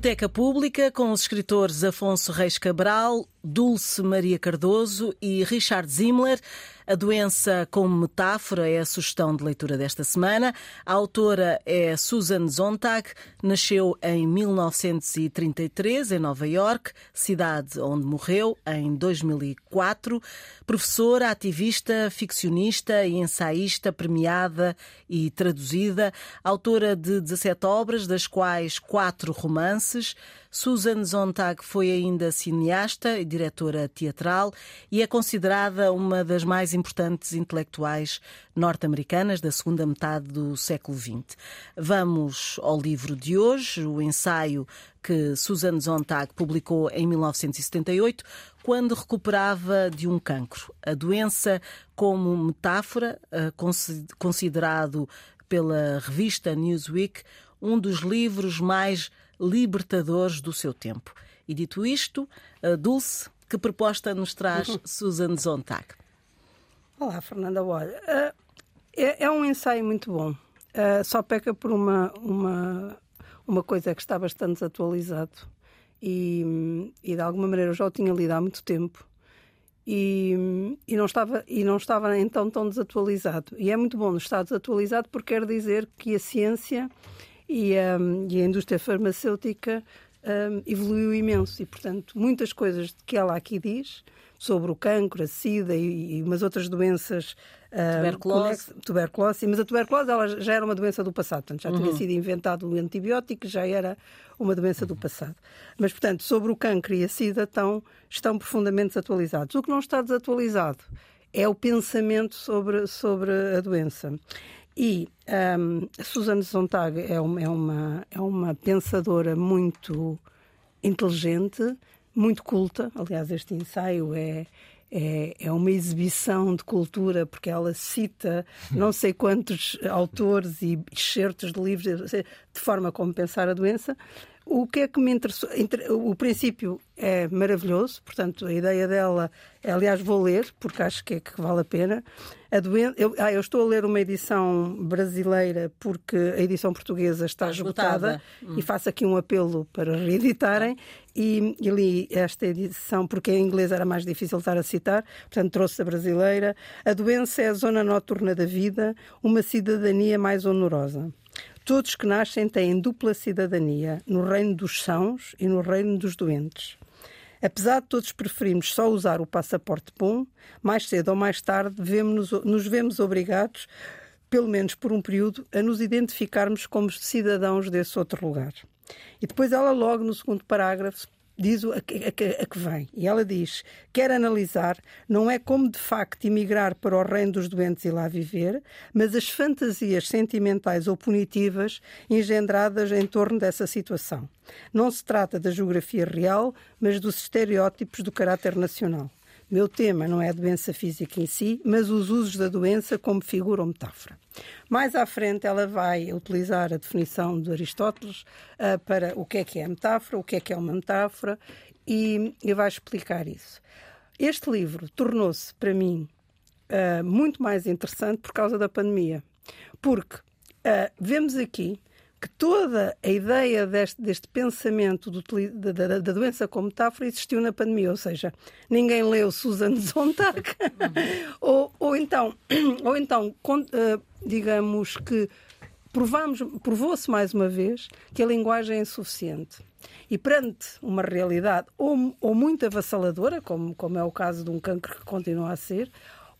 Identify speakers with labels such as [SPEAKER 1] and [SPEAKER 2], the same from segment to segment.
[SPEAKER 1] Biblioteca Pública com os escritores Afonso Reis Cabral, Dulce Maria Cardoso e Richard Zimmler. A doença como metáfora é a sugestão de leitura desta semana. A autora é Susan Sontag, nasceu em 1933 em Nova York, cidade onde morreu em 2004. Professora, ativista, ficcionista e ensaísta premiada e traduzida, autora de 17 obras, das quais quatro romances. Susan Sontag foi ainda cineasta e diretora teatral e é considerada uma das mais importantes intelectuais norte-americanas da segunda metade do século XX. Vamos ao livro de hoje, o ensaio que Susan Sontag publicou em 1978, quando recuperava de um cancro. A doença como metáfora, eh, considerado pela revista Newsweek um dos livros mais libertadores do seu tempo. E dito isto, Dulce, que proposta nos traz uhum. Susan Zontag?
[SPEAKER 2] Olá, Fernanda. Olha, uh, é, é, um ensaio muito bom. Uh, só peca por uma, uma, uma coisa que está bastante desatualizado e, e de alguma maneira eu já o tinha lido há muito tempo e, e, não estava, e não estava então tão desatualizado. E é muito bom estar desatualizado porque quer dizer que a ciência e, um, e a indústria farmacêutica um, evoluiu imenso e, portanto, muitas coisas que ela aqui diz sobre o cancro, a sida e, e umas outras doenças
[SPEAKER 1] tuberculose.
[SPEAKER 2] tuberculose, mas a tuberculose ela já era uma doença do passado, portanto, já uhum. tinha sido inventado o antibiótico, já era uma doença do passado. Mas, portanto, sobre o cancro e a sida estão, estão profundamente desatualizados. O que não está desatualizado é o pensamento sobre, sobre a doença. E um, a Susana Sontag é uma, é, uma, é uma pensadora muito inteligente, muito culta. Aliás, este ensaio é, é, é, uma exibição de cultura, porque ela cita não sei quantos autores e excertos de livros de forma como pensar a doença. O que é que me interessou? O princípio é maravilhoso, portanto, a ideia dela, aliás, vou ler, porque acho que, é que vale a pena. A doen... eu, ah, eu estou a ler uma edição brasileira, porque a edição portuguesa está, está esgotada, esgotada. Hum. e faço aqui um apelo para reeditarem. E, e li esta edição, porque em inglês era mais difícil estar a citar, portanto, trouxe a brasileira. A doença é a zona noturna da vida, uma cidadania mais honorosa. Todos que nascem têm dupla cidadania, no reino dos sãos e no reino dos doentes. Apesar de todos preferirmos só usar o passaporte bom, mais cedo ou mais tarde vemos -nos, nos vemos obrigados, pelo menos por um período, a nos identificarmos como cidadãos desse outro lugar. E depois ela logo no segundo parágrafo diz a que, a, que, a que vem. E ela diz: quer analisar, não é como de facto emigrar para o reino dos doentes e lá viver, mas as fantasias sentimentais ou punitivas engendradas em torno dessa situação. Não se trata da geografia real, mas dos estereótipos do caráter nacional. Meu tema não é a doença física em si, mas os usos da doença como figura ou metáfora. Mais à frente, ela vai utilizar a definição de Aristóteles uh, para o que é que é a metáfora, o que é que é uma metáfora e, e vai explicar isso. Este livro tornou-se, para mim, uh, muito mais interessante por causa da pandemia, porque uh, vemos aqui que toda a ideia deste, deste pensamento do, da, da, da, doença como metáfora existiu na pandemia, ou seja, ninguém leu Susan Sontag, ou, ou então, ou então uh, digamos que provou-se mais uma vez que a linguagem é insuficiente. E perante uma realidade ou, ou muito avassaladora, como, como é o caso de um cancro que continua a ser,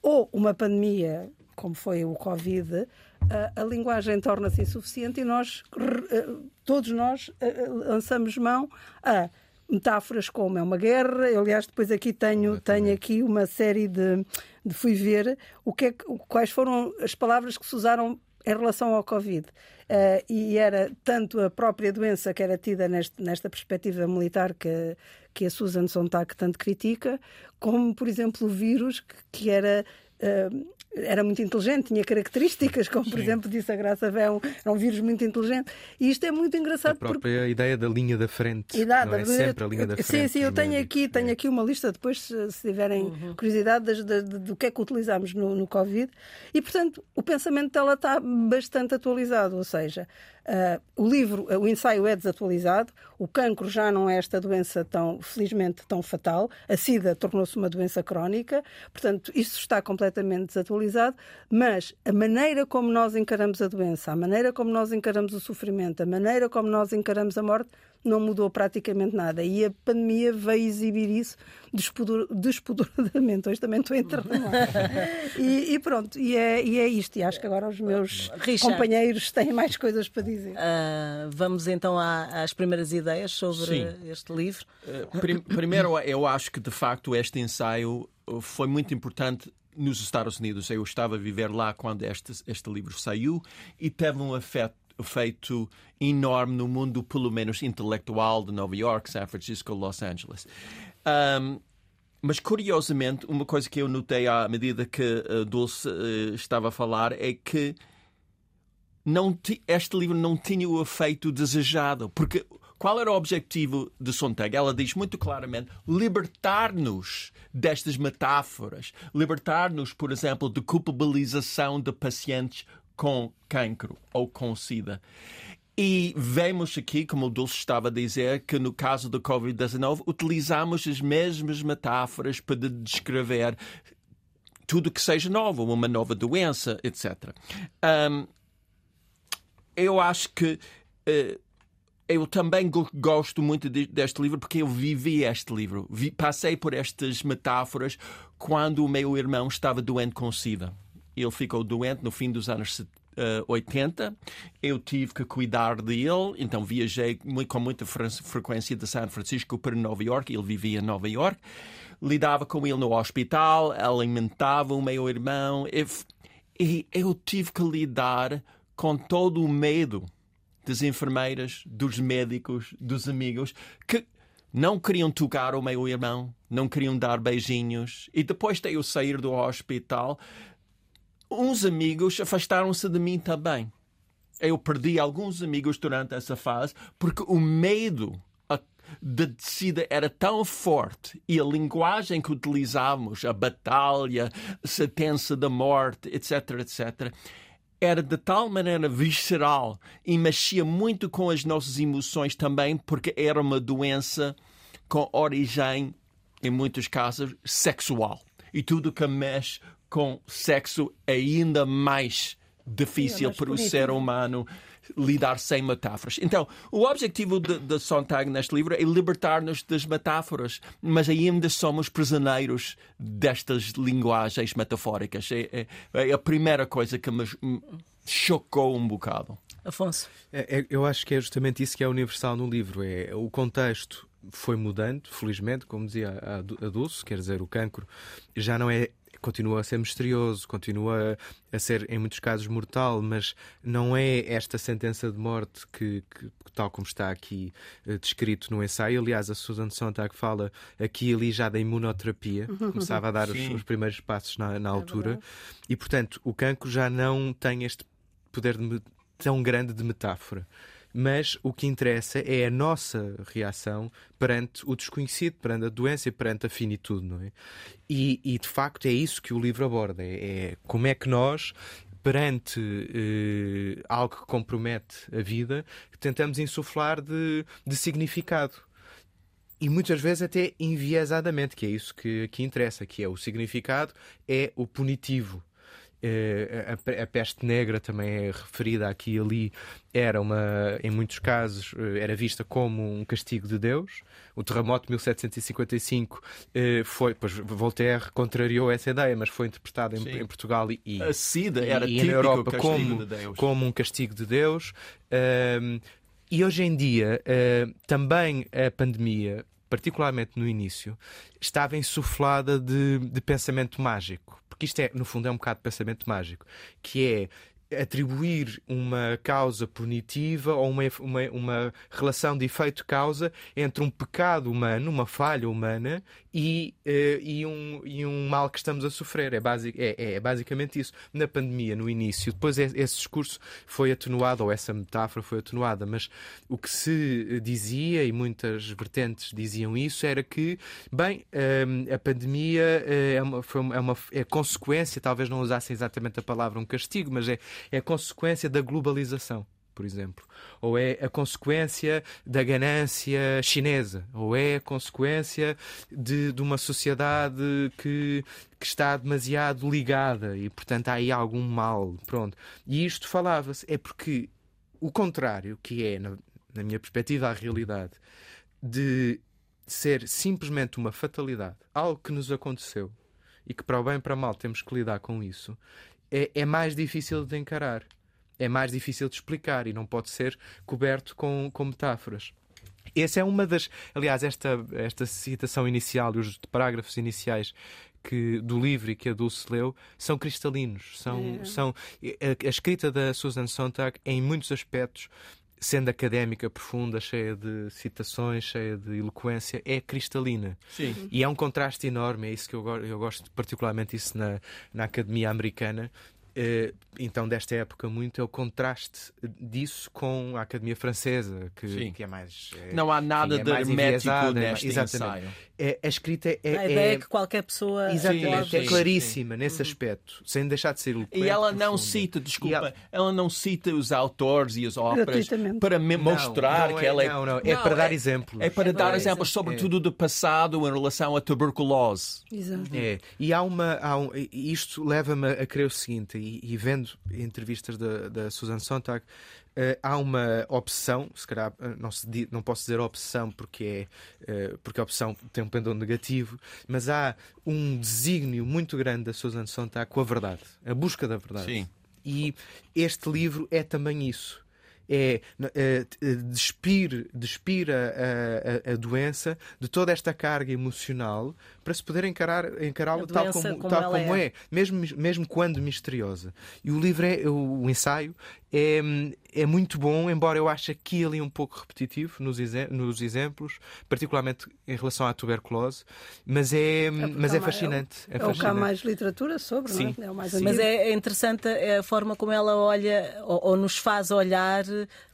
[SPEAKER 2] ou uma pandemia, como foi o Covid, a, a linguagem torna-se insuficiente e nós, eh, todos nós, eh, eh, lançamos mão a metáforas como é uma guerra. Eu, aliás, depois aqui tenho, tenho aqui uma série de, de fui ver o que é, quais foram as palavras que se usaram em relação ao Covid. Uh, e era tanto a própria doença que era tida neste, nesta perspectiva militar que, que a Susan Sontag tanto critica, como, por exemplo, o vírus que, que era uh, era muito inteligente, tinha características, como por exemplo disse a Graça Vão, era um vírus muito inteligente. E isto é muito engraçado.
[SPEAKER 3] A própria porque... ideia da linha da frente.
[SPEAKER 2] E
[SPEAKER 3] dá, não é sempre a linha da frente.
[SPEAKER 2] Sim, sim, eu tenho aqui, tenho é. aqui uma lista, depois, se, tiverem uhum. curiosidade, de, de, de, do que é que utilizamos no, no Covid. E, portanto, o pensamento dela está bastante atualizado, ou seja, Uh, o livro, uh, o ensaio é desatualizado, o cancro já não é esta doença tão, felizmente, tão fatal, a SIDA tornou-se uma doença crónica, portanto, isso está completamente desatualizado, mas a maneira como nós encaramos a doença, a maneira como nós encaramos o sofrimento, a maneira como nós encaramos a morte, não mudou praticamente nada. E a pandemia veio exibir isso despoduradamente. Hoje também estou entrando lá. e, e pronto, e é, e é isto. E acho que agora os meus Richard, companheiros têm mais coisas para dizer. Uh,
[SPEAKER 1] vamos então às primeiras ideias sobre Sim. este livro.
[SPEAKER 4] Uh, primeiro, eu acho que de facto este ensaio foi muito importante nos Estados Unidos. Eu estava a viver lá quando este, este livro saiu e teve um efeito feito enorme no mundo, pelo menos intelectual, de Nova York, San Francisco, Los Angeles. Um, mas curiosamente, uma coisa que eu notei à medida que a Dulce uh, estava a falar é que não este livro não tinha o efeito desejado, porque qual era o objetivo de Sontag? Ela diz muito claramente libertar-nos destas metáforas, libertar-nos, por exemplo, de culpabilização de pacientes com cancro ou com SIDA. E vemos aqui, como o Dulce estava a dizer, que no caso do Covid-19 utilizamos as mesmas metáforas para descrever tudo que seja novo, uma nova doença, etc. Um, eu acho que uh, eu também gosto muito de, deste livro porque eu vivi este livro. Passei por estas metáforas quando o meu irmão estava doente com SIDA. Ele ficou doente no fim dos anos 80. Eu tive que cuidar dele, então viajei com muita frequência de São Francisco para Nova York. Ele vivia em Nova York. Lidava com ele no hospital, alimentava o meu irmão. E eu tive que lidar com todo o medo das enfermeiras, dos médicos, dos amigos que não queriam tocar o meu irmão, não queriam dar beijinhos. E depois de eu sair do hospital, uns amigos afastaram-se de mim também. Eu perdi alguns amigos durante essa fase porque o medo da descida era tão forte e a linguagem que utilizávamos, a batalha, a sentença da morte, etc., etc., era de tal maneira visceral e mexia muito com as nossas emoções também, porque era uma doença com origem, em muitos casos, sexual. E tudo que mexe com sexo é ainda mais difícil é mais para o ser humano lidar sem metáforas. Então, o objetivo de, de Sontag neste livro é libertar-nos das metáforas, mas ainda somos prisioneiros destas linguagens metafóricas. É, é, é a primeira coisa que me chocou um bocado.
[SPEAKER 1] Afonso.
[SPEAKER 3] É, é, eu acho que é justamente isso que é universal no livro. É o contexto foi mudando, felizmente, como dizia a, a Dulce, quer dizer, o cancro já não é continua a ser misterioso, continua a ser, em muitos casos, mortal, mas não é esta sentença de morte que, que tal como está aqui uh, descrito no ensaio. Aliás, a Susan Sontag fala aqui e ali já da imunoterapia, começava a dar os, os, primeiros passos na, na é altura, é e portanto o cancro já não tem este poder de, tão grande de metáfora mas o que interessa é a nossa reação perante o desconhecido, perante a doença e perante a finitude, não é? E, e de facto é isso que o livro aborda: é, é como é que nós perante eh, algo que compromete a vida, tentamos insuflar de, de significado e muitas vezes até enviesadamente, que é isso que, que interessa, que é o significado é o punitivo. Eh, a, peste negra também é referida aqui e ali, era uma, em muitos casos, eh, era vista como um castigo de Deus. O terremoto de 1755 eh, foi, pois Voltaire contrariou essa ideia, mas foi interpretado em, em Portugal e,
[SPEAKER 4] a SIDA era
[SPEAKER 3] e, na Europa como, de como um castigo de Deus. e hoje em dia, também a pandemia particularmente no início, estava insuflada de, de pensamento mágico. Porque isto é, no fundo, é um bocado de pensamento mágico, que é atribuir uma causa punitiva ou uma, uma, uma relação de efeito-causa entre um pecado humano, uma falha humana e, uh, e, um, e um mal que estamos a sofrer. É, basic, é, é, é basicamente isso. Na pandemia, no início, depois esse discurso foi atenuado, ou essa metáfora foi atenuada, mas o que se dizia, e muitas vertentes diziam isso, era que, bem, uh, a pandemia uh, é, uma, foi uma, é uma é consequência, talvez não usassem exatamente a palavra um castigo, mas é, é consequência da globalização por exemplo, ou é a consequência da ganância chinesa, ou é a consequência de, de uma sociedade que, que está demasiado ligada e, portanto, há aí algum mal. Pronto. E isto falava-se. É porque o contrário, que é, na, na minha perspectiva, a realidade, de ser simplesmente uma fatalidade, algo que nos aconteceu e que, para o bem e para o mal, temos que lidar com isso, é, é mais difícil de encarar é mais difícil de explicar e não pode ser coberto com, com metáforas. Essa é uma das. Aliás, esta, esta citação inicial e os parágrafos iniciais que, do livro e que a Dulce leu são cristalinos. São, é. são, a, a, escrita da Susan Sontag, em muitos aspectos, sendo académica, profunda, cheia de citações, cheia de eloquência, é cristalina.
[SPEAKER 4] Sim.
[SPEAKER 3] E é um contraste enorme, é isso que eu, eu gosto particularmente isso na, na academia americana, então desta época muito é o contraste disso com a Academia Francesa, que, que é mais.
[SPEAKER 4] É, não há nada enfim, é de hermético neste
[SPEAKER 3] exatamente. ensaio. É, a escrita é.
[SPEAKER 1] A ideia é, é que qualquer pessoa.
[SPEAKER 3] Exatamente, é claríssima sim. nesse uhum. aspecto, sem deixar de ser
[SPEAKER 4] E ela não cita, desculpa, ela... ela... não cita os autores e as óperas para me mostrar
[SPEAKER 3] não, não
[SPEAKER 4] que ela
[SPEAKER 3] é. Não, não, é para dar exemplos.
[SPEAKER 4] É para dar exemplos, sobretudo do passado em relação à tuberculose.
[SPEAKER 2] Exato.
[SPEAKER 3] É, e há uma. Há um, isto leva-me a crer o seguinte, e, e vendo entrevistas da, da Susan Sontag, Uh, há uma opção, se calhar eh, não, se, não posso dizer opção porque, é, uh, porque a opção tem um pendão negativo, mas há um desígnio muito grande da Susan Sontag com a verdade, a busca da verdade.
[SPEAKER 4] Sim.
[SPEAKER 3] E este livro é também isso é, é despir, despir a, a, a, doença de toda esta carga emocional para se poder encarar, encará-la tal como,
[SPEAKER 1] como,
[SPEAKER 3] tal como
[SPEAKER 1] é,
[SPEAKER 3] é, mesmo, mesmo quando misteriosa. E o livro, é, o, o ensaio, é, é muito bom, embora eu ache aqui ali um pouco repetitivo nos, nos exemplos, particularmente em relação à tuberculose, mas é, é mas é fascinante.
[SPEAKER 2] É, é,
[SPEAKER 3] é o
[SPEAKER 2] que há mais literatura sobre,
[SPEAKER 3] Sim.
[SPEAKER 2] não é? é mais
[SPEAKER 1] mas é interessante a forma como ela olha ou, ou nos faz olhar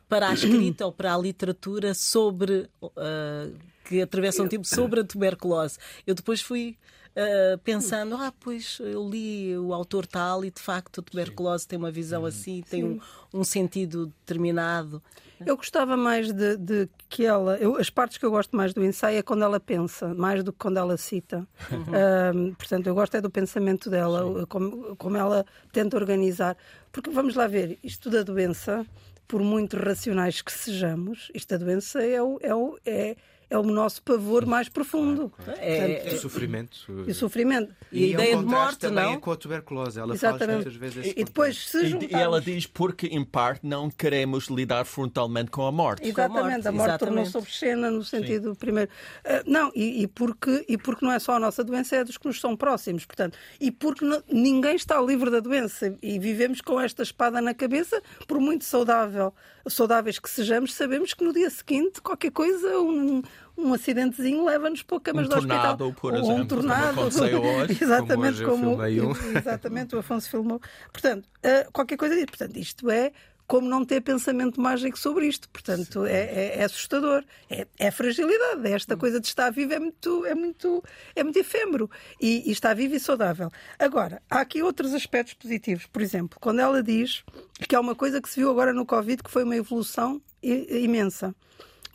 [SPEAKER 1] para a escrita ou para a literatura sobre uh, que atravessa um tempo sobre a tuberculose. Eu depois fui uh, pensando, ah, pois eu li o autor tal e de facto a tuberculose Sim. tem uma visão uhum. assim, tem um, um, sentido determinado.
[SPEAKER 2] Eu gostava mais de, de que ela. Eu, as partes que eu gosto mais do ensaio é quando ela pensa, mais do que quando ela cita. Uhum. portanto, eu gosto é do pensamento dela, como, como ela tenta organizar. Porque vamos lá ver, isto da doença, por muito racionais que sejamos, esta doença é, o, é, o, é é o nosso pavor mais profundo.
[SPEAKER 3] Claro, claro. É, Portanto, é, sofrimento.
[SPEAKER 2] E sofrimento.
[SPEAKER 1] E, e a ideia é um de morte
[SPEAKER 3] também
[SPEAKER 1] não?
[SPEAKER 3] com a tuberculose. Ela Exatamente. fala muitas vezes
[SPEAKER 2] E, depois se
[SPEAKER 4] juntarmos... E ela diz porque, em parte, não queremos lidar frontalmente com a morte.
[SPEAKER 2] Exatamente. A morte, morte tornou-se obscena no sentido Sim. primeiro. Uh, não, e, e, porque, e porque não é só a nossa doença, é dos que nos são próximos. Portanto, e porque não, ninguém está livre da doença e vivemos com esta espada na cabeça, por muito saudável, saudáveis que sejamos, sabemos que no dia seguinte qualquer coisa, um, um acidentezinho leva-nos para camas
[SPEAKER 4] um
[SPEAKER 2] do
[SPEAKER 4] tornado,
[SPEAKER 2] hospital.
[SPEAKER 4] Por exemplo, um tornado, como
[SPEAKER 2] hoje. exatamente
[SPEAKER 3] como,
[SPEAKER 2] como um. exatamente o Afonso filmou. Portanto, uh, qualquer coisa disso. Portanto, isto é como não ter pensamento mágico sobre isto. Portanto, é, é, é, assustador. É, é, fragilidade. É esta hum. coisa de estar vivo é muito, é muito, é muito efêmero. E, e, está vivo e saudável. Agora, há aqui outros aspectos positivos. Por exemplo, quando ela diz que há uma coisa que se viu agora no Covid que foi uma evolução imensa.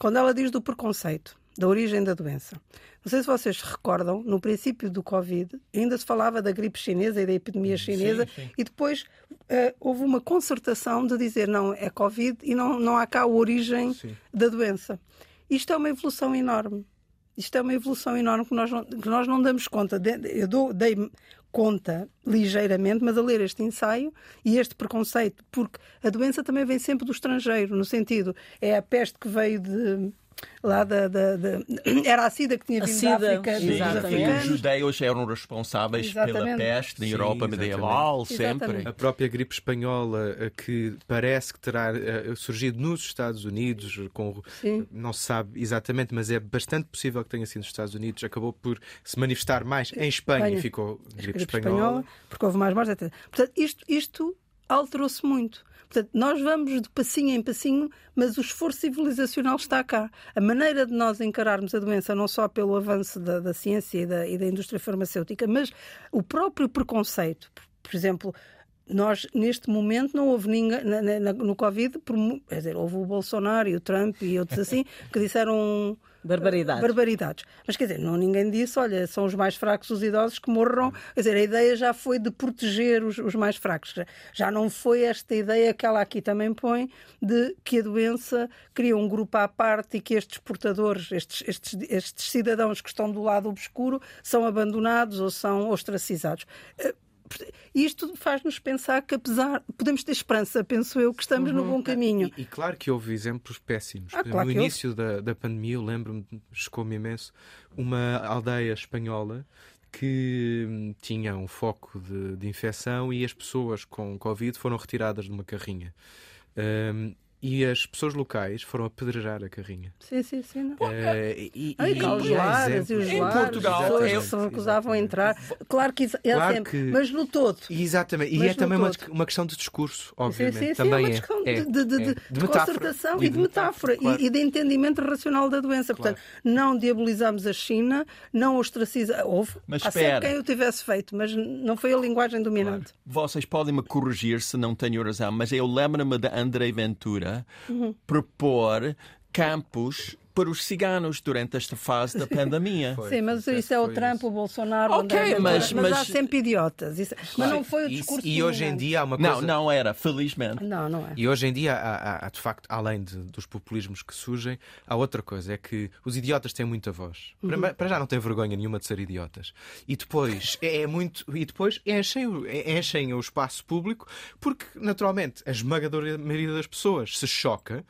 [SPEAKER 2] Quando ela diz do preconceito da origem da doença. Não sei se vocês se recordam, no princípio do Covid, ainda se falava da gripe chinesa e da epidemia chinesa, sim, sim. e depois uh, houve uma concertação de dizer não, é Covid e não, não há cá a origem sim. da doença. Isto é uma evolução enorme. Isto é uma evolução enorme que nós não, que nós não damos conta. Eu dou, dei conta ligeiramente, mas a ler este ensaio e este preconceito, porque a doença também vem sempre do estrangeiro, no sentido, é a peste que veio de lá da, da, da, Era a SIDA que tinha vindo
[SPEAKER 1] SIDA,
[SPEAKER 2] da África,
[SPEAKER 1] sim, exatamente.
[SPEAKER 4] E os judeus eram responsáveis pela
[SPEAKER 2] Exatamente.
[SPEAKER 4] peste na
[SPEAKER 3] Sim,
[SPEAKER 4] Europa
[SPEAKER 3] exatamente.
[SPEAKER 4] medieval, sempre.
[SPEAKER 3] A própria gripe espanhola, eh, que parece que terá eh, surgido nos Estados Unidos, com,
[SPEAKER 2] Sim.
[SPEAKER 3] não se sabe exatamente, mas é bastante possível que tenha sido nos Estados Unidos, acabou por se manifestar mais em Espanha,
[SPEAKER 2] Espanha.
[SPEAKER 3] e ficou gripe,
[SPEAKER 2] gripe
[SPEAKER 3] espanhola.
[SPEAKER 2] porque houve mais mortes, etc. Portanto, isto, isto alterou-se muito. Portanto, nós vamos de passinho em passinho, mas o esforço civilizacional está cá. A maneira de nós encararmos a doença, não só pelo avanço da, da ciência e da, e da indústria farmacêutica, mas o próprio preconceito. Por, exemplo, nós, neste momento, não houve ninguém na- na- no Covid, por quer dizer, houve o Bolsonaro e o Trump e outros assim, que disseram
[SPEAKER 1] Barbaridades.
[SPEAKER 2] barbaridades. Mas quer dizer, não ninguém disse, olha, são os mais fracos os idosos que morram. Quer dizer, a ideia já foi de proteger os, os mais fracos. Já- não foi esta ideia que ela aqui também põe de que a doença cria um grupo à parte e que estes portadores, estes, estes, estes cidadãos que estão do lado obscuro, são abandonados ou são ostracizados. Isto faz-nos pensar que, apesar, podemos ter esperança, penso eu, que estamos no bom caminho.
[SPEAKER 3] E, e claro que houve exemplos péssimos.
[SPEAKER 2] Ah, claro
[SPEAKER 3] no início da, da pandemia, eu lembro-me, chocou-me imenso, uma aldeia espanhola que hum, tinha um foco de, de infecção e as pessoas com Covid foram retiradas de uma carrinha. Hum, e as pessoas locais foram apedrejar a carrinha.
[SPEAKER 2] Sim, sim, sim. Não.
[SPEAKER 3] Eh, e,
[SPEAKER 2] Ah, e cá os
[SPEAKER 3] e há
[SPEAKER 2] lares e os lares,
[SPEAKER 4] Portugal,
[SPEAKER 2] as pessoas
[SPEAKER 4] eu-
[SPEAKER 2] que se recusavam a entrar. Claro que é
[SPEAKER 3] Claro
[SPEAKER 2] sempre,
[SPEAKER 3] que-
[SPEAKER 2] mas no todo.
[SPEAKER 3] E Exatamente, e é também uma, uma questão de discurso, obviamente.
[SPEAKER 2] sim, sim,
[SPEAKER 3] também
[SPEAKER 2] é uma
[SPEAKER 3] é,
[SPEAKER 2] questão
[SPEAKER 3] é,
[SPEAKER 2] de, de, de,
[SPEAKER 3] é.
[SPEAKER 2] de
[SPEAKER 3] metáfora.
[SPEAKER 2] concertação e de metáfora,
[SPEAKER 3] claro.
[SPEAKER 2] e, e de entendimento racional da doença.
[SPEAKER 3] Claro.
[SPEAKER 2] Portanto, não diabolizamos a China, não ostracizamos. Houve,
[SPEAKER 4] Mas
[SPEAKER 2] há
[SPEAKER 4] espera.
[SPEAKER 2] sempre quem o tivesse feito, mas não foi a linguagem dominante.
[SPEAKER 4] Vocês podem me corrigir se não tenho razão, mas eu lembro-me de André Ventura
[SPEAKER 2] Uhum.
[SPEAKER 4] propor campos para os ciganos durante esta fase da pandemia.
[SPEAKER 3] Foi.
[SPEAKER 2] Sim, mas isso é o
[SPEAKER 3] isso.
[SPEAKER 2] Trump, o Bolsonaro,
[SPEAKER 4] Ok,
[SPEAKER 2] o André Ventura,
[SPEAKER 4] mas-
[SPEAKER 2] mas, há
[SPEAKER 4] mas-
[SPEAKER 2] sempre idiotas. Isso- Mas não foi o
[SPEAKER 3] Isso-
[SPEAKER 2] discurso
[SPEAKER 3] e hoje em dia há uma coisa.
[SPEAKER 4] Não, não era, felizmente.
[SPEAKER 2] Não, não é.
[SPEAKER 3] E hoje em dia, há, há- há, de facto, além de- dos populismos que surgem, há outra coisa: é que os idiotas têm muita voz. Para, para já não têm vergonha nenhuma de ser idiotas. E depois é, é muito. E depois enchem, o- enchem o espaço público porque, naturalmente, a esmagadora maioria das pessoas se choca.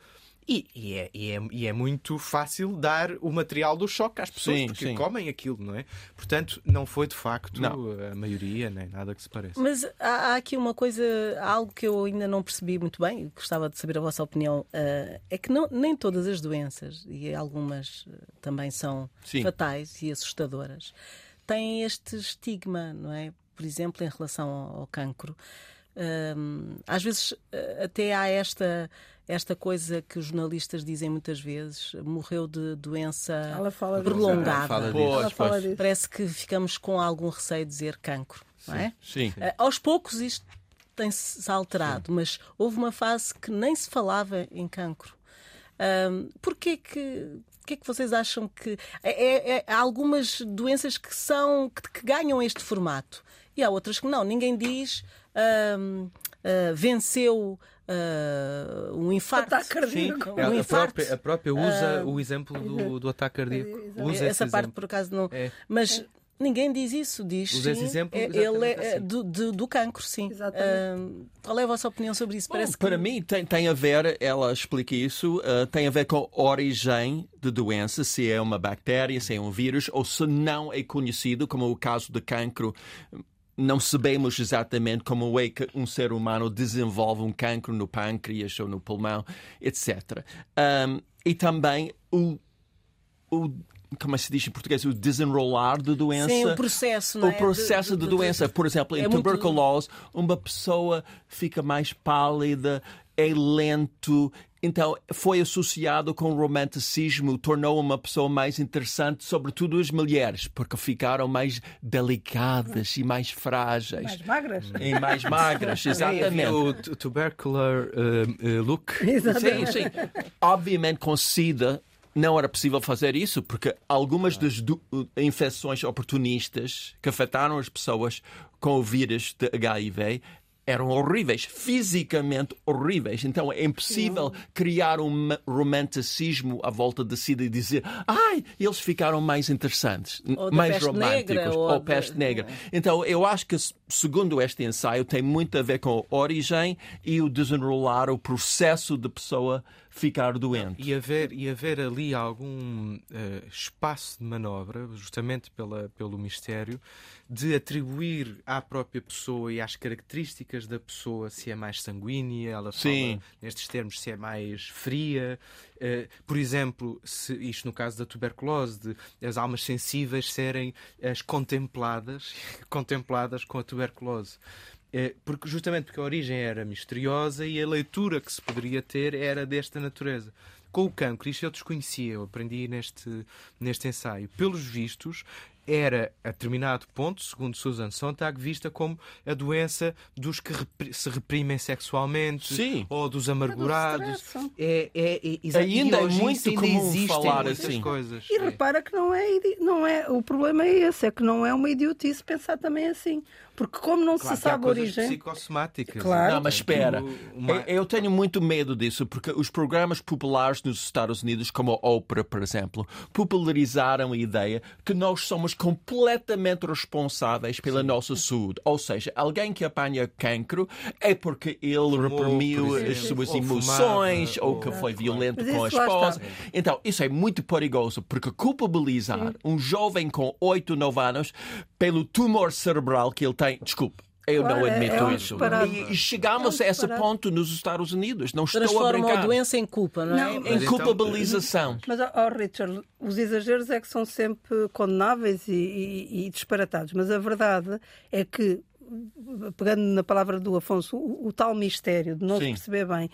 [SPEAKER 3] E, e é, e, é, e é muito fácil dar o material do choque às pessoas
[SPEAKER 4] Sim,
[SPEAKER 3] porque
[SPEAKER 4] sim.
[SPEAKER 3] comem aquilo, não é? Portanto, não foi de facto
[SPEAKER 4] Não.
[SPEAKER 3] a maioria, nem nada que se pareça.
[SPEAKER 1] Mas há, há aqui uma coisa, algo que eu ainda não percebi muito bem, e gostava de saber a vossa opinião, eh, é que não, nem todas as doenças, e algumas eh, também são
[SPEAKER 4] Sim.
[SPEAKER 1] fatais e assustadoras, têm este estigma, não é? Por exemplo, em relação ao, ao cancro. Hum, às vezes eh, até há esta, esta coisa que os jornalistas dizem muitas vezes, morreu de doença
[SPEAKER 2] Ela fala disso.
[SPEAKER 1] prolongada.
[SPEAKER 3] Fala disso.
[SPEAKER 4] Pois,
[SPEAKER 2] Ela fala disso.
[SPEAKER 1] Parece que ficamos com algum receio de dizer cancro, não é?
[SPEAKER 4] Sim.
[SPEAKER 1] Eh, Aos poucos isto tem-se alterado, mas houve uma fase que nem se falava em cancro. Ahm, Porquê que. Porquê que vocês acham que é, é- é- há algumas doenças que são que, que ganham este formato e há outras que não? Ninguém diz ah, venceu ah, um infarto.
[SPEAKER 2] Ataque cardíaco.
[SPEAKER 1] Um
[SPEAKER 3] É, a,
[SPEAKER 1] infarto.
[SPEAKER 3] própria, a própria usa o exemplo do, do ataque cardíaco. Usa
[SPEAKER 1] Essa parte
[SPEAKER 3] exemplo.
[SPEAKER 1] por acaso não.
[SPEAKER 3] É.
[SPEAKER 1] Mas ninguém diz isso, diz.
[SPEAKER 3] Usa esse
[SPEAKER 1] sim,
[SPEAKER 3] exemplo
[SPEAKER 1] é- ele é
[SPEAKER 3] assim.
[SPEAKER 1] do, do, do cancro, sim. Ahm, qual é a vossa opinião sobre isso? Parece
[SPEAKER 4] Bom, para
[SPEAKER 1] que...
[SPEAKER 4] mim tem, tem a ver, ela explica isso, uh, tem a ver com a origem de doença, se é uma bactéria, se é um vírus, ou se não é conhecido, como o caso de cancro. Não sabemos exatamente como é que um ser humano desenvolve um cancro no pâncreas ou no pulmão, etc. Um, e também o, o, como é se diz em português, o desenrolar de doença.
[SPEAKER 1] Sim, o processo, não
[SPEAKER 4] O
[SPEAKER 1] é?
[SPEAKER 4] processo de,
[SPEAKER 1] De- de-
[SPEAKER 4] doença. Por exemplo, em
[SPEAKER 1] É muito-
[SPEAKER 4] tuberculose, uma pessoa fica mais pálida, é lento. Então, foi associado com o romanticismo, tornou uma pessoa mais interessante, sobretudo as mulheres, porque ficaram mais delicadas e mais frágeis.
[SPEAKER 2] Mais magras.
[SPEAKER 4] E mais magras, exatamente.
[SPEAKER 3] O tu- tubercular uh, uh, look.
[SPEAKER 4] Sim,
[SPEAKER 2] Exatamente.
[SPEAKER 4] sim. Obviamente, com SIDA não era possível fazer isso, porque algumas das infecções oportunistas que afetaram as pessoas com o vírus de HIV eram horríveis, fisicamente horríveis. Então é impossível criar um ma- romanticismo à volta de SIDA e dizer ai, eles ficaram mais interessantes, mais
[SPEAKER 1] peste
[SPEAKER 4] românticos,
[SPEAKER 1] negra, ou
[SPEAKER 4] ou
[SPEAKER 1] de-
[SPEAKER 4] peste negra. Então, eu acho que, segundo este ensaio, tem muito a ver com a origem e o desenrolar, o processo de pessoa ficar doente.
[SPEAKER 3] E haver, e haver ali algum uh, espaço de manobra, justamente pela, pelo mistério, de atribuir à própria pessoa e às características da pessoa se é mais sanguínea, ela
[SPEAKER 4] Sim.
[SPEAKER 3] fala nestes termos se é mais fria. Uh, por exemplo, se, isto no caso da tuberculose, de as almas sensíveis serem as contempladas, contempladas com a tuberculose. Eh, porque justamente porque a origem era misteriosa e a leitura que se poderia ter era desta natureza. Com o cancro, isto eu desconhecia, eu aprendi neste, neste ensaio. Pelos vistos, era, a determinado ponto, segundo Susan Sontag, vista como a doença dos que se reprimem sexualmente
[SPEAKER 4] Sim.
[SPEAKER 3] ou dos amargurados.
[SPEAKER 2] É,
[SPEAKER 3] é, é, é,
[SPEAKER 4] ainda é muito
[SPEAKER 3] ainda
[SPEAKER 4] comum falar assim.
[SPEAKER 3] coisas.
[SPEAKER 2] E repara que não é, não é. O problema é esse, é que não é uma idiotice pensar também assim. Porque como não
[SPEAKER 3] Claro
[SPEAKER 2] se sabe a origem.
[SPEAKER 3] psicossomáticas.
[SPEAKER 2] Claro.
[SPEAKER 4] Não, mas espera.
[SPEAKER 3] Uma-
[SPEAKER 4] Eu- Eu tenho muito medo disso, porque os programas populares nos Estados Unidos, como a Oprah, por exemplo, popularizaram a ideia que nós somos completamente responsáveis pela nossa saúde. Ou seja, alguém que apanha cancro é porque ele reprimiu
[SPEAKER 3] por
[SPEAKER 4] as suas
[SPEAKER 3] ou
[SPEAKER 4] emoções ou que foi violento com a esposa. Então, isso é muito perigoso, porque culpabilizar um jovem com 8, 9 anos pelo tumor cerebral que ele tem. Desculpe. Eu
[SPEAKER 2] Claro,
[SPEAKER 4] não
[SPEAKER 2] é-
[SPEAKER 4] admito
[SPEAKER 2] é
[SPEAKER 4] isso. E, e chegamos
[SPEAKER 2] É
[SPEAKER 4] a esse ponto nos Estados Unidos. Não estou a
[SPEAKER 1] Transformam a
[SPEAKER 4] brincar.
[SPEAKER 1] doença em culpa, não é?
[SPEAKER 2] Não,
[SPEAKER 4] Em
[SPEAKER 3] Mas então-
[SPEAKER 4] culpabilização.
[SPEAKER 2] Mas, ó ó, Richard, os exageros é que são sempre condenáveis e, e- e disparatados. Mas a verdade é que, pegando na palavra do Afonso, o, o tal mistério de não se
[SPEAKER 4] Sim.
[SPEAKER 2] perceber bem,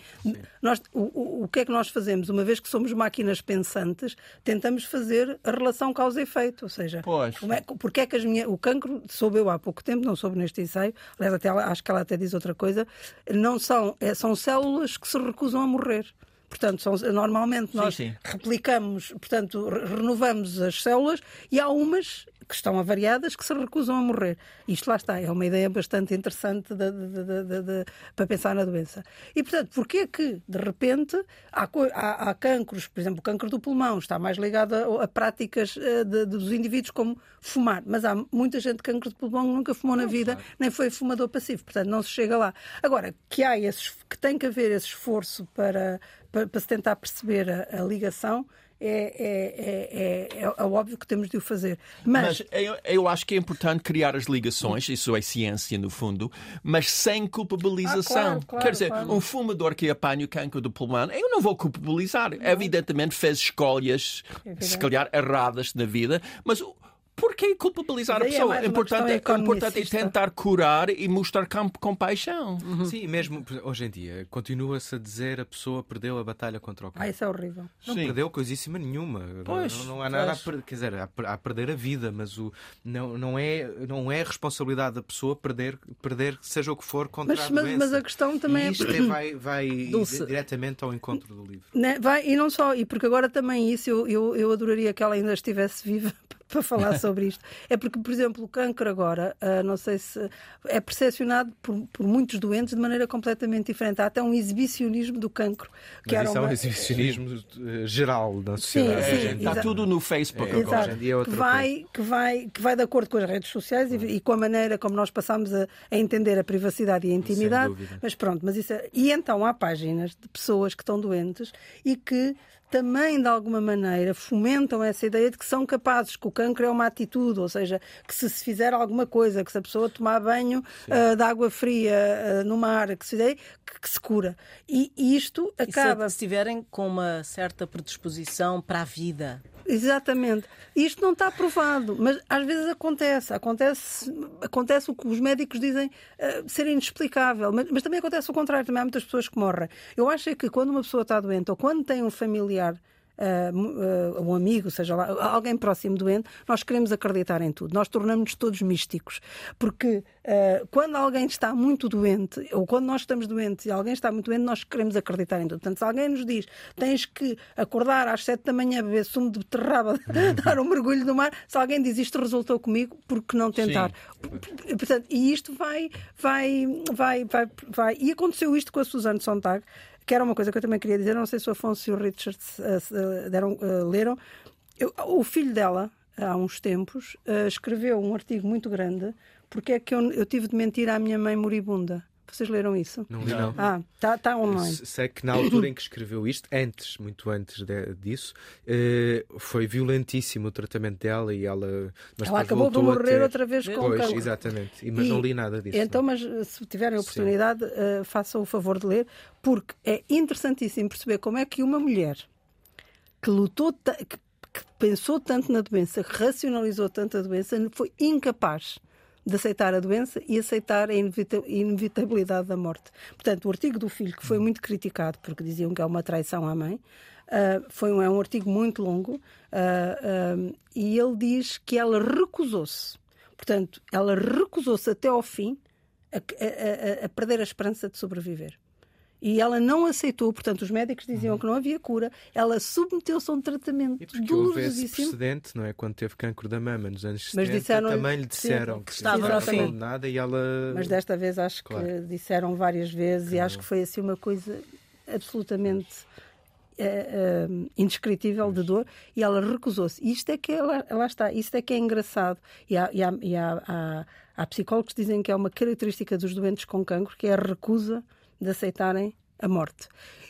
[SPEAKER 2] nós, o, o- que é que nós fazemos? Uma vez que somos máquinas pensantes, tentamos fazer a relação causa-efeito. Ou seja,
[SPEAKER 4] Pois.
[SPEAKER 2] como é, porque é que as minhas, o cancro, soube eu há pouco tempo, não soube neste ensaio, aliás, até, ela- acho que ela até diz outra coisa, não são, é, são células que se recusam a morrer. Portanto, são, normalmente nós
[SPEAKER 4] sim.
[SPEAKER 2] replicamos, portanto, re- renovamos as células e há umas que estão avariadas que se recusam a morrer. Isto lá está, é uma ideia bastante interessante de- de- de- para pensar na doença. E, portanto, porquê que, de repente, há, há, há cancros, por exemplo, o cancro do pulmão está mais ligado a, a práticas eh, de- dos indivíduos como fumar, mas há muita gente de cancro de pulmão que nunca fumou na vida, nem foi fumador passivo, portanto, não se chega lá. Agora, que há esses, que tem que haver esse esforço para, para, para se tentar perceber a, a ligação, é, é, é, é, é óbvio que temos de o fazer. Mas,
[SPEAKER 4] Mas eu, eu acho que é importante criar as ligações, isso é ciência no fundo, mas sem culpabilização.
[SPEAKER 2] Ah, claro, claro,
[SPEAKER 4] Quer dizer,
[SPEAKER 2] claro.
[SPEAKER 4] um fumador que apanha o cancro do pulmão, eu não vou culpabilizar. Evidentemente fez escolhas, se calhar erradas na vida, mas o- por que culpabilizar a
[SPEAKER 2] é
[SPEAKER 4] pessoa?
[SPEAKER 2] mais uma
[SPEAKER 4] importante, é, o importante é tentar curar e mostrar campo compaixão.
[SPEAKER 3] Sim, mesmo hoje em dia, continua-se a dizer a pessoa perdeu a batalha contra o
[SPEAKER 2] ah,
[SPEAKER 3] cancro.
[SPEAKER 2] isso é horrível.
[SPEAKER 3] Não
[SPEAKER 4] Sim.
[SPEAKER 3] perdeu coisíssima nenhuma.
[SPEAKER 4] Pois,
[SPEAKER 3] não, não há nada a
[SPEAKER 4] pois.
[SPEAKER 3] perder. Quer dizer, há, a perder a vida, mas o, não, não, é, não é responsabilidade da pessoa perder, perder seja o que for, contra
[SPEAKER 2] Mas,
[SPEAKER 3] a
[SPEAKER 2] mas,
[SPEAKER 3] doença.
[SPEAKER 2] mas a questão também
[SPEAKER 3] e
[SPEAKER 2] é.
[SPEAKER 3] isto é- vai, vai
[SPEAKER 1] Dulce.
[SPEAKER 3] diretamente ao encontro do livro.
[SPEAKER 2] Né? Vai, e não só, e porque agora também isso eu, eu, eu adoraria que ela ainda estivesse viva para falar sobre isto. É porque, por exemplo, o cancro agora, ah, não sei se é percepcionado por, por muitos doentes de maneira completamente diferente. Há até um exibicionismo do cancro. Que
[SPEAKER 3] Mas
[SPEAKER 2] era
[SPEAKER 3] isso é um
[SPEAKER 2] uma-
[SPEAKER 3] exibicionismo eh, geral da sociedade.
[SPEAKER 2] sim,
[SPEAKER 3] dia.
[SPEAKER 4] Está
[SPEAKER 2] exato.
[SPEAKER 4] tudo no Facebook
[SPEAKER 3] É,
[SPEAKER 4] agora.
[SPEAKER 3] Exato. em dia é outra
[SPEAKER 2] que, vai, que, vai, que vai de acordo com as redes sociais e, e com a maneira como nós passamos a, a entender a privacidade e a intimidade. Mas pronto, mas isso é- E então há páginas de pessoas que estão doentes e que também, de alguma maneira, fomentam essa ideia de que são capazes, que o cancro é uma atitude, ou seja, que se se fizer alguma coisa, que se a pessoa tomar banho ah, de água fria ah, no mar, que se, fizer, que, que se cura. E, isto
[SPEAKER 1] E se
[SPEAKER 2] acaba.
[SPEAKER 1] estiverem com uma certa predisposição para a vida.
[SPEAKER 2] Exatamente. Isto não está provado, mas às vezes acontece. Acontece, acontece o que os médicos dizem eh, ser inexplicável, mas, mas também acontece o contrário. Também há muitas pessoas que morrem. Eu acho é que quando uma pessoa está doente ou quando tem um familiar mu- ah, um amigo, seja lá, alguém próximo doente, nós queremos acreditar em tudo. Nós tornamos-nos todos místicos. Porque ah, quando alguém está muito doente, ou quando nós estamos doentes e alguém está muito doente, nós queremos acreditar em tudo. Portanto, se alguém nos diz tens que acordar às sete da manhã, beber sumo de beterraba, dar um mergulho no mar, se alguém diz isto resultou comigo, por que não tentar? Portanto, e isto vai, vai, vai, vai, vai. E aconteceu isto com a Suzanne Sontag, que era uma coisa que eu também queria dizer, não sei se o Afonso e o Richard eh, eh, deram, eh, leram. Eu- o filho dela, há uns tempos, eh, escreveu um artigo muito grande porque é que eu, eu tive de mentir à minha mãe moribunda. Vocês leram isso?
[SPEAKER 3] Não não.
[SPEAKER 2] Ah, está tá online.
[SPEAKER 3] Sei que na altura em que escreveu isto, antes, muito antes de, disso, eh, foi violentíssimo o tratamento dela e ela. Mas
[SPEAKER 2] Ela acabou
[SPEAKER 3] a
[SPEAKER 2] morrer
[SPEAKER 3] ter-
[SPEAKER 2] outra vez com
[SPEAKER 3] Pois,
[SPEAKER 2] cancro.
[SPEAKER 3] exatamente. Mas
[SPEAKER 2] E-
[SPEAKER 3] não li nada disso.
[SPEAKER 2] Então, mas eh, se tiverem a oportunidade, eh, façam o favor de ler, porque é interessantíssimo perceber como é que uma mulher que lutou, que, que pensou tanto na doença, que racionalizou tanto a doença, foi incapaz de aceitar a doença e aceitar a inevita- inevitabilidade da morte. Portanto, o artigo do filho, que foi muito criticado porque diziam que é uma traição à mãe, ah, foi um, é um artigo muito longo ah, e ele diz que ela recusou-se. Portanto, ela recusou-se até ao fim a, a- a- a perder a esperança de sobreviver. E ela não aceitou, portanto, os médicos diziam que não havia cura, ela submeteu-se a um tratamento
[SPEAKER 3] E porque houve esse
[SPEAKER 2] dolorosíssimo.
[SPEAKER 3] precedente, não é? Quando teve cancro da mama nos anos
[SPEAKER 2] Mas
[SPEAKER 3] 70,
[SPEAKER 2] disseram-lhe-
[SPEAKER 3] também lhe
[SPEAKER 2] sim,
[SPEAKER 3] disseram
[SPEAKER 1] que
[SPEAKER 3] que
[SPEAKER 1] estava fim.
[SPEAKER 3] condenada e ela.
[SPEAKER 2] Mas desta vez acho
[SPEAKER 3] Claro.
[SPEAKER 2] que disseram várias vezes e acho que foi assim uma coisa absolutamente eh, eh, indescritível de dor e ela recusou-se. E isto é que ela, lá está, isto é que é engraçado. E, há, e, há, e há, há- há psicólogos que dizem que é uma característica dos doentes com cancro, que é a recusa de aceitarem a morte.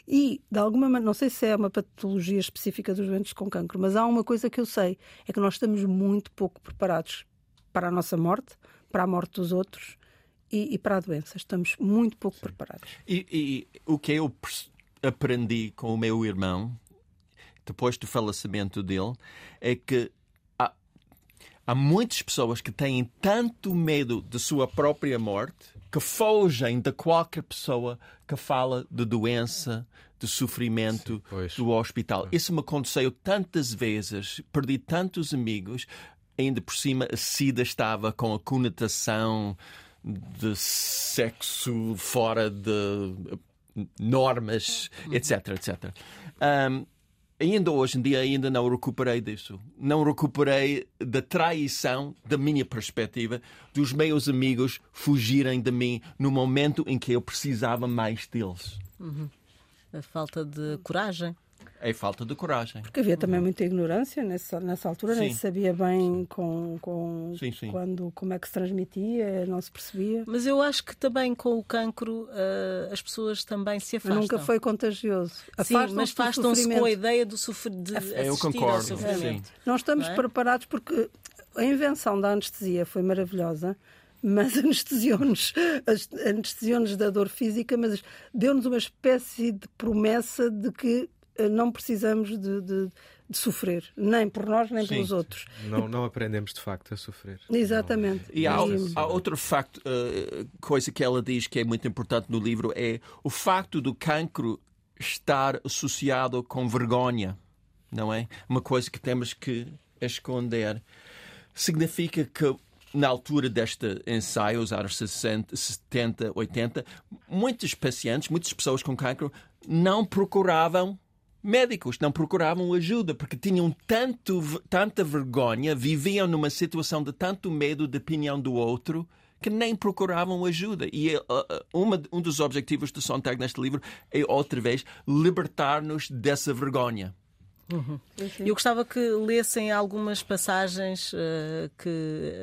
[SPEAKER 2] E, de alguma maneira, não sei se é uma patologia específica dos doentes com cancro, mas há uma coisa que eu sei, é que nós estamos muito pouco preparados para a nossa morte, para a morte dos outros e, e para a doença. Estamos muito pouco preparados.
[SPEAKER 4] E, e o que eu aprendi com o meu irmão, depois do falecimento dele, é que há, há muitas pessoas que têm tanto medo de sua própria morte que fogem de qualquer pessoa que fala de doença, de sofrimento,
[SPEAKER 3] Sim,
[SPEAKER 4] do hospital. Isso me aconteceu tantas vezes, perdi tantos amigos, ainda por cima a SIDA estava com a conotação de sexo fora de normas, etc, etc. Um, ainda hoje em dia ainda não recuperei disso. Não recuperei da traição, da minha perspectiva, dos meus amigos fugirem de mim no momento em que eu precisava mais deles.
[SPEAKER 1] A falta de coragem.
[SPEAKER 4] É falta de coragem.
[SPEAKER 2] Porque havia também muita ignorância nessa, nessa altura, nem
[SPEAKER 4] Sim.
[SPEAKER 2] se sabia bem com, com
[SPEAKER 4] Sim, sim.
[SPEAKER 2] Quando, como é que se transmitia, não se percebia.
[SPEAKER 1] Mas eu acho que também com o cancro ah, as pessoas também se afastam.
[SPEAKER 2] nunca foi contagioso.
[SPEAKER 1] Sim,
[SPEAKER 2] Afastam-se
[SPEAKER 1] mas afastam-se com a ideia do sofrer, de assistir
[SPEAKER 4] Eu
[SPEAKER 1] ao
[SPEAKER 4] concordo,
[SPEAKER 1] sofrimento.
[SPEAKER 4] sim.
[SPEAKER 2] Não estamos
[SPEAKER 1] Não é?
[SPEAKER 2] preparados porque a invenção da anestesia foi maravilhosa, mas anestesiou-nos anestesiou da dor física, mas deu-nos uma espécie de promessa de que não precisamos de, de- de sofrer, nem por nós, nem
[SPEAKER 4] Sim.
[SPEAKER 2] pelos outros.
[SPEAKER 3] Não, não aprendemos de facto a sofrer.
[SPEAKER 2] Exatamente.
[SPEAKER 4] E há, há outro facto, eh, coisa que ela diz que é muito importante no livro é o facto do cancro estar associado com vergonha, não é? Uma coisa que temos que esconder. Significa que na altura deste ensaio, os anos 60, 70, 80, muitos pacientes, muitas pessoas com cancro não procuravam médicos, não procuravam ajuda porque tinham tanto, tanta vergonha, viviam numa situação de tanto medo da opinião do outro que nem procuravam ajuda. E uh, uma, um dos objetivos do Sontag neste livro é, outra vez, libertar-nos dessa vergonha.
[SPEAKER 1] Eu gostava que lessem algumas passagens ah, que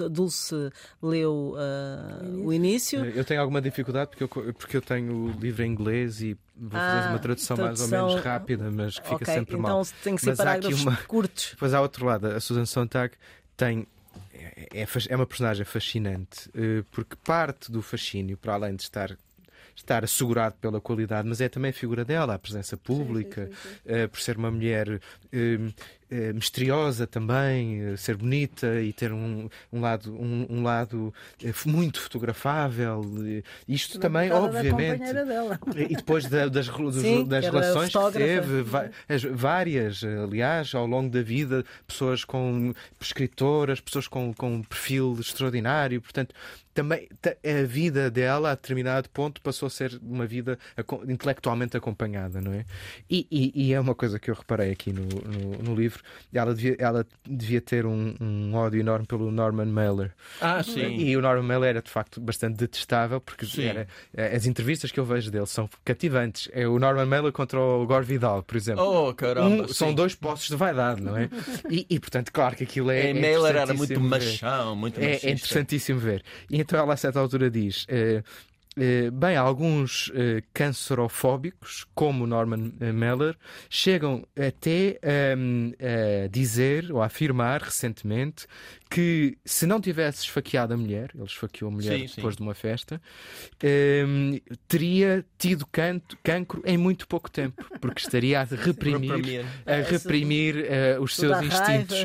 [SPEAKER 1] ah, a Dulce leu ah, o início.
[SPEAKER 3] Eu tenho alguma dificuldade porque eu, porque eu tenho o livro em inglês e vou fazer
[SPEAKER 1] Ah,
[SPEAKER 3] uma tradução, mais ou
[SPEAKER 1] tradução-
[SPEAKER 3] menos rápida, mas que fica
[SPEAKER 1] ok,
[SPEAKER 3] sempre
[SPEAKER 1] então
[SPEAKER 3] mal.
[SPEAKER 1] tem que ser
[SPEAKER 3] Mas
[SPEAKER 1] parágrafos
[SPEAKER 3] uma-
[SPEAKER 1] curtos.
[SPEAKER 3] Depois há outro lado, a Susan Sontag tem é, é fas- é uma personagem fascinante eh, porque parte do fascínio, para além de estar estar assegurado pela qualidade, mas é também a figura dela, a presença pública, eh, por ser uma mulher eh, misteriosa também, eh, ser bonita e ter um, um lado, um, um lado eh, muito fotografável. Isto também,
[SPEAKER 2] causa da
[SPEAKER 3] obviamente. E depois da- das, dos-
[SPEAKER 1] Sim,
[SPEAKER 3] das
[SPEAKER 1] era
[SPEAKER 3] relações que teve, as- várias, aliás, ao longo da vida, pessoas com escritoras, pessoas com, com um perfil extraordinário. Portanto, também ta- a vida dela, a determinado ponto, passou a ser uma vida intelectualmente acompanhada, não é? E, e- e é uma coisa que eu reparei aqui no, no, no livro. Ela devia, ela devia ter um, um ódio enorme pelo Norman Mailer.
[SPEAKER 4] Ah, sim.
[SPEAKER 3] E o Norman Mailer era de facto bastante detestável porque era, eh, as entrevistas que eu vejo dele são cativantes. É o Norman Mailer contra o Gore Vidal, por exemplo.
[SPEAKER 4] Oh, caramba.
[SPEAKER 3] Um- são dois postos de vaidade, não é? E, e, portanto, claro que aquilo é.
[SPEAKER 4] É,
[SPEAKER 3] é
[SPEAKER 4] Mailer era muito
[SPEAKER 3] ver.
[SPEAKER 4] machão, muito
[SPEAKER 3] É,
[SPEAKER 4] machista.
[SPEAKER 3] é interessantíssimo ver. E então ela, a certa altura, diz: eh, bem, alguns eh, cancerofóbicos, como Norman eh, Mailer, chegam até ehm, a dizer ou a afirmar recentemente que se não tivesse esfaqueado a mulher, ele esfaqueou a mulher
[SPEAKER 4] Sim, sim.
[SPEAKER 3] depois de uma festa, ehm, teria tido canto, cancro em muito pouco tempo, porque estaria a reprimir,
[SPEAKER 4] Reprimir.
[SPEAKER 3] a reprimir eh, os
[SPEAKER 1] Toda
[SPEAKER 3] seus instintos.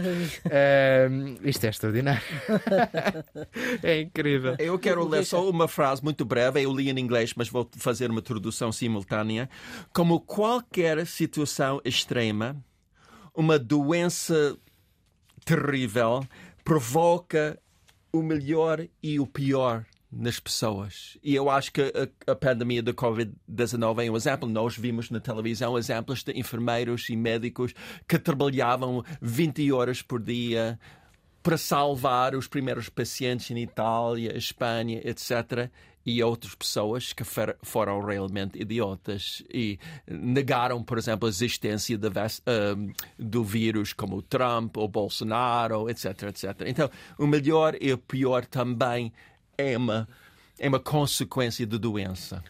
[SPEAKER 3] Ehm, isto é extraordinário. é incrível.
[SPEAKER 4] Eu quero ler só uma frase muito breve, eu li em inglês, mas vou fazer uma tradução simultânea. Como qualquer situação extrema, uma doença terrível provoca o melhor e o pior nas pessoas. E eu acho que a, a pandemia da Covid-19 é um exemplo. Nós vimos na televisão exemplos de enfermeiros e médicos que trabalhavam 20 horas por dia para salvar os primeiros pacientes em Itália, Espanha, etc. E outras pessoas que foram realmente idiotas e negaram, por exemplo, a existência da vac- ahm, do vírus, como o Trump ou Bolsonaro, etc, etc. Então, o melhor e o pior também é uma, é uma consequência da doença.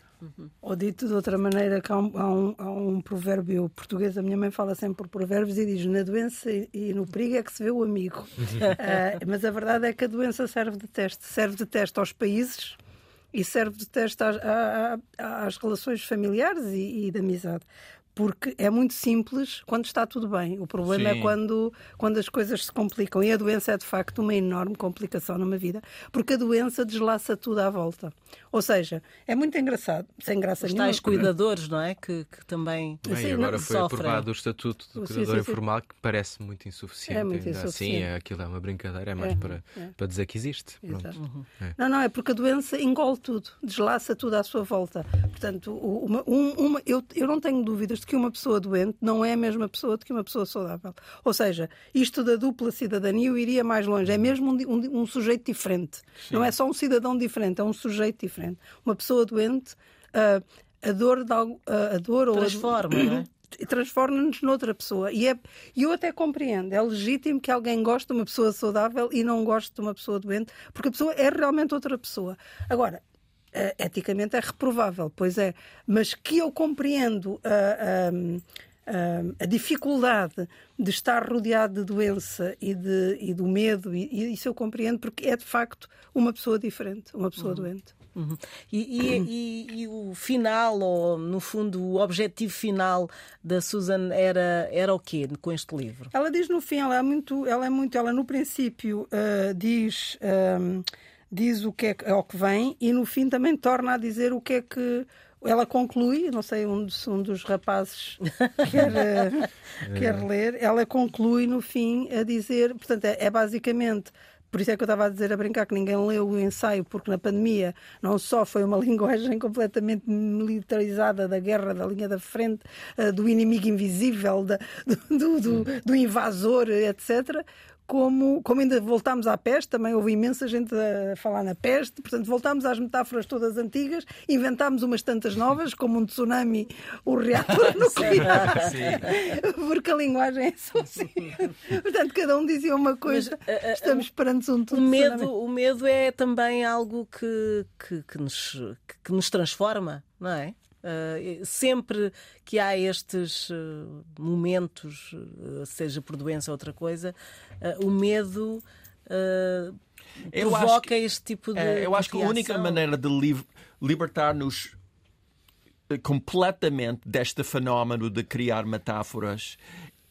[SPEAKER 2] Ou dito de outra maneira, que há um, há um- há um provérbio português, a minha mãe fala sempre por provérbios e diz: na doença e no perigo é que se vê o amigo. Ah, mas a verdade é que a doença serve de teste. Serve de teste aos países e serve de teste às, às relações familiares e, e de amizade. Porque é muito simples quando está tudo bem. O problema
[SPEAKER 4] Sim.
[SPEAKER 2] é quando, quando as coisas se complicam. E a doença é, de facto, uma enorme complicação numa vida, porque a doença deslaça tudo à volta. Ou seja, é muito engraçado, sem graça
[SPEAKER 1] Os
[SPEAKER 2] nenhuma.
[SPEAKER 1] tais cuidadores, não é? Que, que também
[SPEAKER 3] Bem,
[SPEAKER 2] Sim,
[SPEAKER 3] agora
[SPEAKER 2] não-
[SPEAKER 3] foi
[SPEAKER 1] sofrem.
[SPEAKER 3] aprovado o Estatuto do Cuidador
[SPEAKER 2] sim, sim.
[SPEAKER 3] Informal, que parece muito insuficiente.
[SPEAKER 2] É muito
[SPEAKER 3] ainda assim,
[SPEAKER 2] insuficiente.
[SPEAKER 3] é, aquilo é uma brincadeira, é mais
[SPEAKER 2] É,
[SPEAKER 3] para,
[SPEAKER 2] é.
[SPEAKER 3] para dizer que existe. Pronto.
[SPEAKER 2] Exato.
[SPEAKER 3] É.
[SPEAKER 2] Não, não, é porque a doença engole tudo, deslaça tudo à sua volta. Portanto, uma, um- uma- eu, eu não tenho dúvidas de que uma pessoa doente não é a mesma pessoa do que uma pessoa saudável. Ou seja, isto da dupla cidadania eu iria mais longe. É mesmo um, um um sujeito diferente. Não é só um cidadão diferente, é um sujeito diferente. Uma pessoa doente, ah, a dor, de algo- ah, a dor ou a-
[SPEAKER 1] transforma, não é?
[SPEAKER 2] e transforma-nos noutra pessoa. E é, eu até compreendo, é legítimo que alguém goste de uma pessoa saudável e não goste de uma pessoa doente, porque a pessoa é realmente outra pessoa. Agora, eh, eticamente é reprovável, pois é, mas que eu compreendo a, a, a dificuldade de estar rodeado de doença e, de, e do medo, e, e isso eu compreendo, porque é de facto uma pessoa diferente, uma pessoa doente.
[SPEAKER 1] Uhum. E, e- e- e o final, ou no fundo, o objetivo final da Susan era, era o quê com este livro?
[SPEAKER 2] Ela diz no fim, ela é muito, ela é muito, ela no princípio ah, diz, diz o que é ao que vem e no fim também torna a dizer o que é que ela conclui, não sei, um dos, um dos rapazes quer, ah, quer ler, ela conclui no fim a dizer, portanto, é, é basicamente. Por isso é que eu estava a dizer a brincar que ninguém leu o ensaio, porque na pandemia não só foi uma linguagem completamente militarizada da guerra, da linha da frente, eh, do inimigo invisível, da- do- do- do invasor, etc. Como, como ainda voltámos à peste, também houve imensa gente a falar na peste, portanto, voltámos às metáforas todas antigas, inventámos umas tantas novas, como um tsunami, o reator nuclear, porque a linguagem é só assim. Portanto, cada um dizia uma coisa,
[SPEAKER 1] Mas, eh, eh,
[SPEAKER 2] estamos perante um
[SPEAKER 1] O
[SPEAKER 2] tsunami.
[SPEAKER 1] medo, o medo é também algo que, que, que nos, que nos transforma, não é? Ah, sempre que há estes ah, momentos, ah, seja por doença ou outra coisa, o medo provoca
[SPEAKER 4] que-
[SPEAKER 1] este tipo de.
[SPEAKER 4] É, eu acho que a única maneira de liv- libertar-nos eh, completamente deste fenómeno de criar metáforas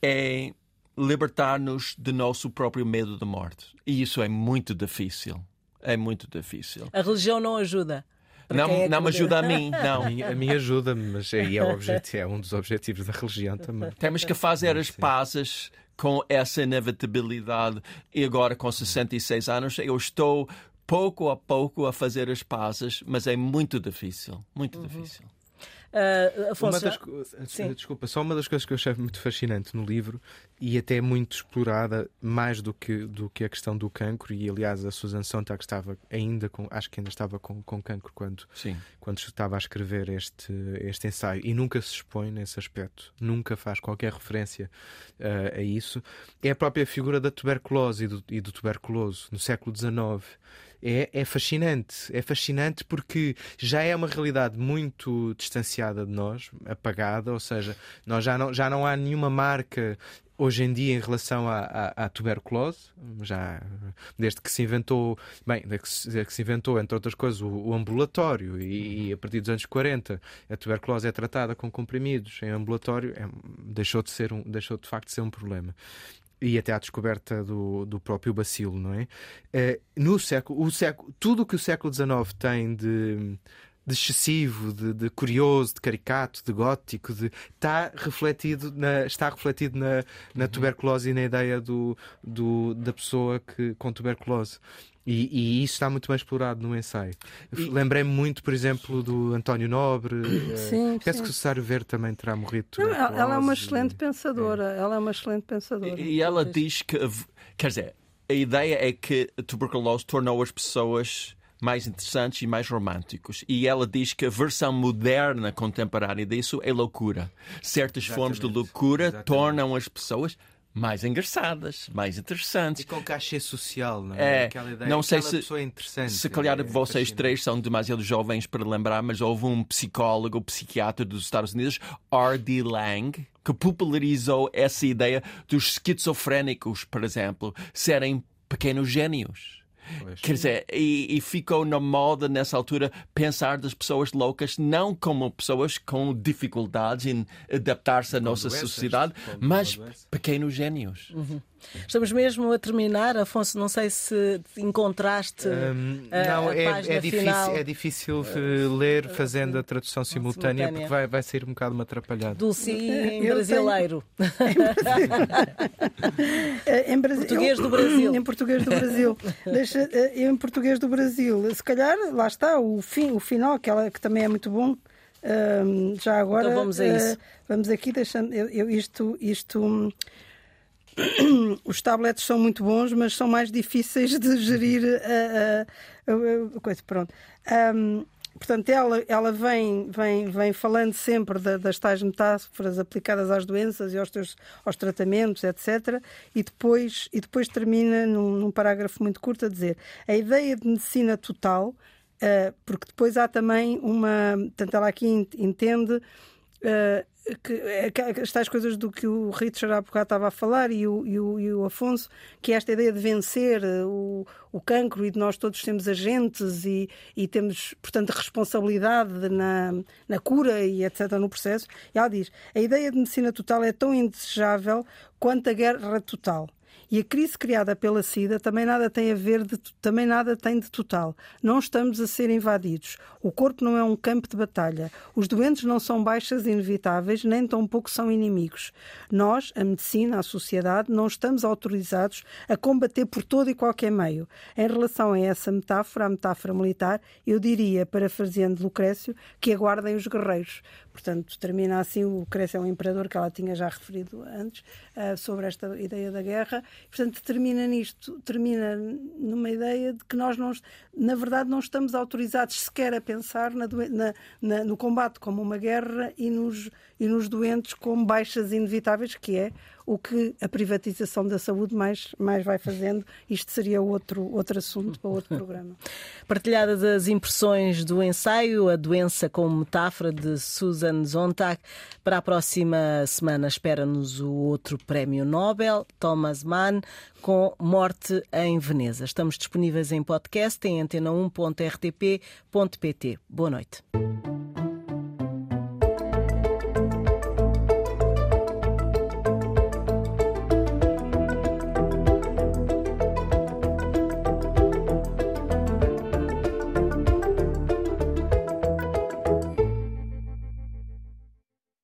[SPEAKER 4] é libertar-nos do nosso próprio medo de morte. E isso é muito difícil. É muito difícil.
[SPEAKER 1] A religião não ajuda.
[SPEAKER 4] Não,
[SPEAKER 1] é
[SPEAKER 4] não me ajuda a mim,
[SPEAKER 3] A
[SPEAKER 4] não.
[SPEAKER 3] mim, a mim ajuda-me, mas aí é, é um dos objetivos da religião também.
[SPEAKER 4] Temos que fazer as pazes com essa inevitabilidade. E agora, com 66 anos, eu estou pouco a pouco a fazer as pazes, mas é muito difícil. Muito difícil.
[SPEAKER 1] Ah,
[SPEAKER 3] Uma
[SPEAKER 1] Afonso,
[SPEAKER 3] das,
[SPEAKER 1] já- Sim.
[SPEAKER 3] desculpa, só uma das coisas que eu achei muito fascinante no livro e até muito explorada, mais do que, do que a questão do cancro, e aliás a Susan Sontag estava ainda com, acho que ainda estava com, com cancro quando,
[SPEAKER 4] Sim.
[SPEAKER 3] quando estava a escrever este, este ensaio e nunca se expõe nesse aspecto, nunca faz qualquer referência eh, a isso, é a própria figura da tuberculose e do, e do tuberculoso no século XIX. É, é fascinante. É fascinante porque já é uma realidade muito distanciada de nós, apagada, ou seja, nós já não, já não há nenhuma marca hoje em dia em relação à, à, à, tuberculose, já desde que se inventou, bem, desde que se, desde que se inventou, entre outras coisas, o, o ambulatório. E, e, a partir dos anos 40 a tuberculose é tratada com comprimidos em ambulatório, é, deixou de ser um, deixou de facto de ser um problema e até à descoberta do, do próprio bacilo, não é? Uh, no século, o século, tudo o que o século XIX tem de de excessivo, de, de, curioso, de caricato, de gótico, de, está refletido na, está refletido na, na tuberculose e na ideia do, do, da pessoa que, com tuberculose. E, e, isso está muito bem explorado no ensaio. E... Lembrei-me muito, por exemplo, do António Nobre. Eh, sim, Penso sim. que o Cessário Verde também terá morrido.
[SPEAKER 2] Não, ela é uma excelente e... pensadora. É. Ela é uma excelente pensadora.
[SPEAKER 4] E, e ela diz que, quer dizer, a ideia é que a tuberculose tornou as pessoas mais interessantes e mais românticos. E ela diz que a versão moderna, contemporânea disso é loucura. Certas Exatamente. formas de loucura Exatamente. tornam as pessoas mais engraçadas, mais interessantes.
[SPEAKER 3] E com cachê social, não é?
[SPEAKER 4] é aquela ideia, não sei se, se calhar é, vocês três são demasiado jovens para lembrar, mas houve um psicólogo, psiquiatra dos Estados Unidos, R.D. Lang, que popularizou essa ideia dos esquizofrénicos, por exemplo, serem pequenos gênios. Pois. Quer dizer, e, e, ficou na moda nessa altura pensar das pessoas loucas não como pessoas com dificuldades em adaptar-se à nossa doenças, sociedade, mas pequenos gênios.
[SPEAKER 1] Uhum. Estamos mesmo a terminar. Afonso, não sei se encontraste um, a,
[SPEAKER 3] não,
[SPEAKER 1] a
[SPEAKER 3] é,
[SPEAKER 1] página
[SPEAKER 3] é difícil,
[SPEAKER 1] final.
[SPEAKER 3] é difícil ler fazendo a tradução simultânea, simultânea, porque vai, vai sair um bocado uma atrapalhada.
[SPEAKER 1] Dulce em brasileiro.
[SPEAKER 2] em, Brasi...
[SPEAKER 1] português do Brasil.
[SPEAKER 2] Em português do Brasil. Deixa, eh, em português do Brasil. Se calhar, lá está, o, fim, o final, que, ela, que também é muito bom. Um, já agora.
[SPEAKER 1] Então vamos a isso. Uh,
[SPEAKER 2] vamos aqui, deixando. Eu, eu, isto. isto os tablets são muito bons, mas são mais difíceis de gerir a, a, a coisa. Pronto. Um, portanto, ela, ela vem, vem, vem falando sempre da, das tais metáforas aplicadas às doenças e aos, teus, aos tratamentos, etc. E depois, e depois termina num, num parágrafo muito curto a dizer a ideia de medicina total, uh, porque depois há também uma. Portanto, ela aqui entende. Uh, que, é as tais coisas do que o Richard há bocado estava a falar e o, e o, e o Afonso, que é esta ideia de vencer eh, o, o cancro e de nós todos sermos agentes e, e temos, portanto, responsabilidade na, na cura e etc. no processo. E ela diz: a ideia de medicina total é tão indesejável quanto a guerra total. E a crise criada pela SIDA também nada tem a ver, de, também nada tem de total. Não estamos a ser invadidos. O corpo não é um campo de batalha. Os doentes não são baixas inevitáveis, nem tampouco são inimigos. Nós, a medicina, a sociedade, não estamos autorizados a combater por todo e qualquer meio. Em relação a essa metáfora, a metáfora militar, eu diria, parafraseando Lucrécio, que aguardem os guerreiros. Portanto, termina assim, o Lucrécio é um imperador que ela tinha já referido antes, uh, sobre esta ideia da guerra. Portanto, termina nisto, termina numa ideia de que nós, não, na verdade, não estamos autorizados sequer a pensar na, na, na, no combate como uma guerra e nos, e nos doentes como baixas inevitáveis, que é o que a privatização da saúde mais, mais vai fazendo. Isto seria outro, outro assunto para outro programa.
[SPEAKER 1] Partilhadas as impressões do ensaio, a doença como metáfora de Susan Zontag. Para a próxima semana espera-nos o outro prémio Nobel, Thomas Mann, com Morte em Veneza. Estamos disponíveis em podcast em antena1.rtp.pt. Boa noite.